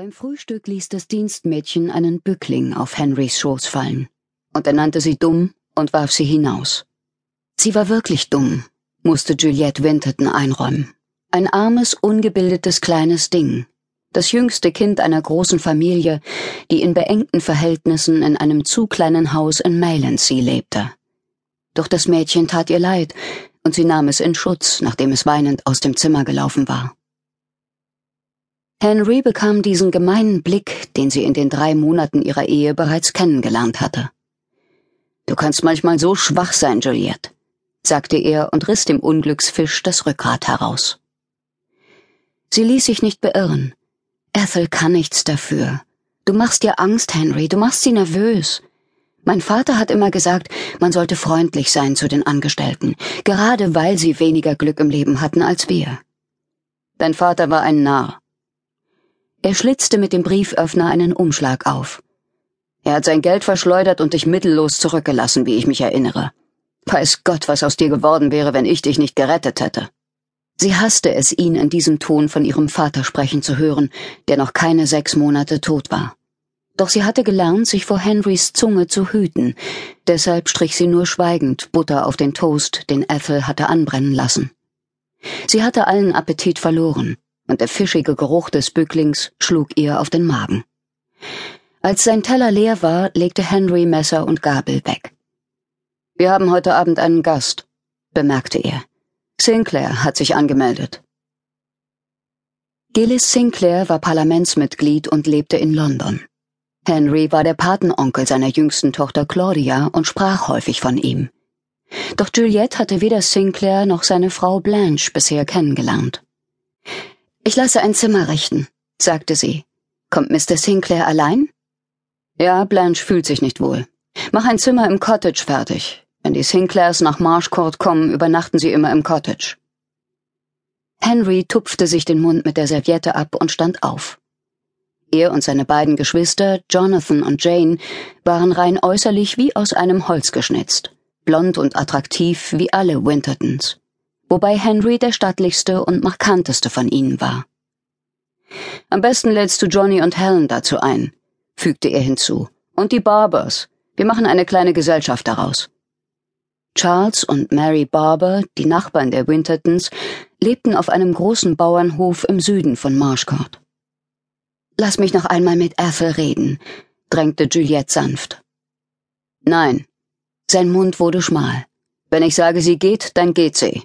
Beim Frühstück ließ das Dienstmädchen einen Bückling auf Henrys Schoß fallen, und er nannte sie dumm und warf sie hinaus. Sie war wirklich dumm, musste Juliette Winterton einräumen. Ein armes, ungebildetes kleines Ding, das jüngste Kind einer großen Familie, die in beengten Verhältnissen in einem zu kleinen Haus in Maylandsea lebte. Doch das Mädchen tat ihr leid, und sie nahm es in Schutz, nachdem es weinend aus dem Zimmer gelaufen war. Henry bekam diesen gemeinen Blick, den sie in den drei Monaten ihrer Ehe bereits kennengelernt hatte. Du kannst manchmal so schwach sein, Juliette, sagte er und riss dem Unglücksfisch das Rückgrat heraus. Sie ließ sich nicht beirren. Ethel kann nichts dafür. Du machst dir Angst, Henry, du machst sie nervös. Mein Vater hat immer gesagt, man sollte freundlich sein zu den Angestellten, gerade weil sie weniger Glück im Leben hatten als wir. Dein Vater war ein Narr. Er schlitzte mit dem Brieföffner einen Umschlag auf. Er hat sein Geld verschleudert und dich mittellos zurückgelassen, wie ich mich erinnere. Weiß Gott, was aus dir geworden wäre, wenn ich dich nicht gerettet hätte. Sie hasste es, ihn in diesem Ton von ihrem Vater sprechen zu hören, der noch keine sechs Monate tot war. Doch sie hatte gelernt, sich vor Henrys Zunge zu hüten, deshalb strich sie nur schweigend Butter auf den Toast, den Ethel hatte anbrennen lassen. Sie hatte allen Appetit verloren und der fischige Geruch des Bücklings schlug ihr auf den Magen. Als sein Teller leer war, legte Henry Messer und Gabel weg. Wir haben heute Abend einen Gast, bemerkte er. Sinclair hat sich angemeldet. Gillis Sinclair war Parlamentsmitglied und lebte in London. Henry war der Patenonkel seiner jüngsten Tochter Claudia und sprach häufig von ihm. Doch Juliette hatte weder Sinclair noch seine Frau Blanche bisher kennengelernt. Ich lasse ein Zimmer richten, sagte sie. Kommt Mr. Sinclair allein? Ja, Blanche fühlt sich nicht wohl. Mach ein Zimmer im Cottage fertig. Wenn die Sinclairs nach Marshcourt kommen, übernachten sie immer im Cottage. Henry tupfte sich den Mund mit der Serviette ab und stand auf. Er und seine beiden Geschwister, Jonathan und Jane, waren rein äußerlich wie aus einem Holz geschnitzt, blond und attraktiv wie alle Wintertons wobei Henry der stattlichste und markanteste von ihnen war. Am besten lädst du Johnny und Helen dazu ein, fügte er hinzu, und die Barbers. Wir machen eine kleine Gesellschaft daraus. Charles und Mary Barber, die Nachbarn der Wintertons, lebten auf einem großen Bauernhof im Süden von Marshcourt. Lass mich noch einmal mit Ethel reden, drängte Juliette sanft. Nein. Sein Mund wurde schmal. Wenn ich sage, sie geht, dann geht sie.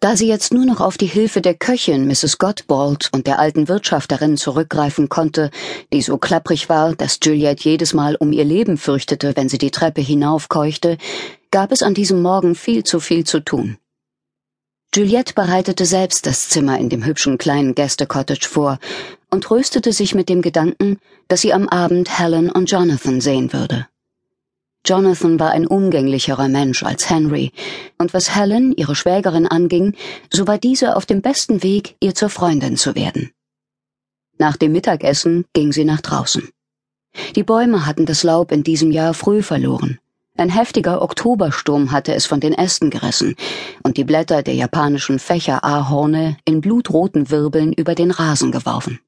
Da sie jetzt nur noch auf die Hilfe der Köchin Mrs. Gottbald und der alten Wirtschafterin zurückgreifen konnte, die so klapprig war, dass Juliet jedes Mal um ihr Leben fürchtete, wenn sie die Treppe hinaufkeuchte, gab es an diesem Morgen viel zu viel zu tun. Juliette bereitete selbst das Zimmer in dem hübschen kleinen Gäste-Cottage vor und tröstete sich mit dem Gedanken, dass sie am Abend Helen und Jonathan sehen würde. Jonathan war ein umgänglicherer Mensch als Henry, und was Helen, ihre Schwägerin, anging, so war diese auf dem besten Weg, ihr zur Freundin zu werden. Nach dem Mittagessen ging sie nach draußen. Die Bäume hatten das Laub in diesem Jahr früh verloren. Ein heftiger Oktobersturm hatte es von den Ästen gerissen und die Blätter der japanischen Fächerahorne in blutroten Wirbeln über den Rasen geworfen.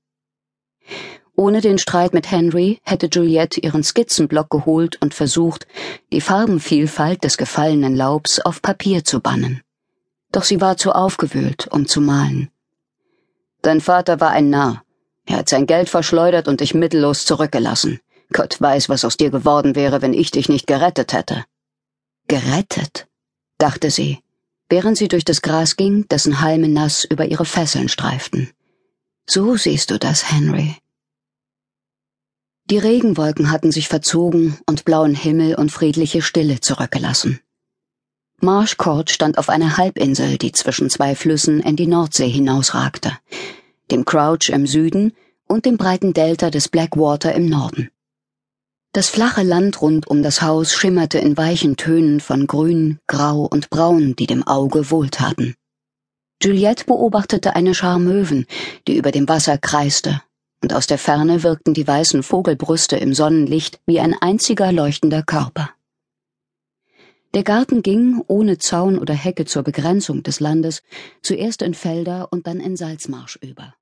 Ohne den Streit mit Henry hätte Juliette ihren Skizzenblock geholt und versucht, die Farbenvielfalt des gefallenen Laubs auf Papier zu bannen. Doch sie war zu aufgewühlt, um zu malen. Dein Vater war ein Narr. Er hat sein Geld verschleudert und dich mittellos zurückgelassen. Gott weiß, was aus dir geworden wäre, wenn ich dich nicht gerettet hätte. Gerettet? dachte sie, während sie durch das Gras ging, dessen Halme nass über ihre Fesseln streiften. So siehst du das, Henry. Die Regenwolken hatten sich verzogen und blauen Himmel und friedliche Stille zurückgelassen. Marshcourt stand auf einer Halbinsel, die zwischen zwei Flüssen in die Nordsee hinausragte, dem Crouch im Süden und dem breiten Delta des Blackwater im Norden. Das flache Land rund um das Haus schimmerte in weichen Tönen von Grün, Grau und Braun, die dem Auge wohltaten. Juliette beobachtete eine Schar Möwen, die über dem Wasser kreiste und aus der Ferne wirkten die weißen Vogelbrüste im Sonnenlicht wie ein einziger leuchtender Körper. Der Garten ging, ohne Zaun oder Hecke zur Begrenzung des Landes, zuerst in Felder und dann in Salzmarsch über.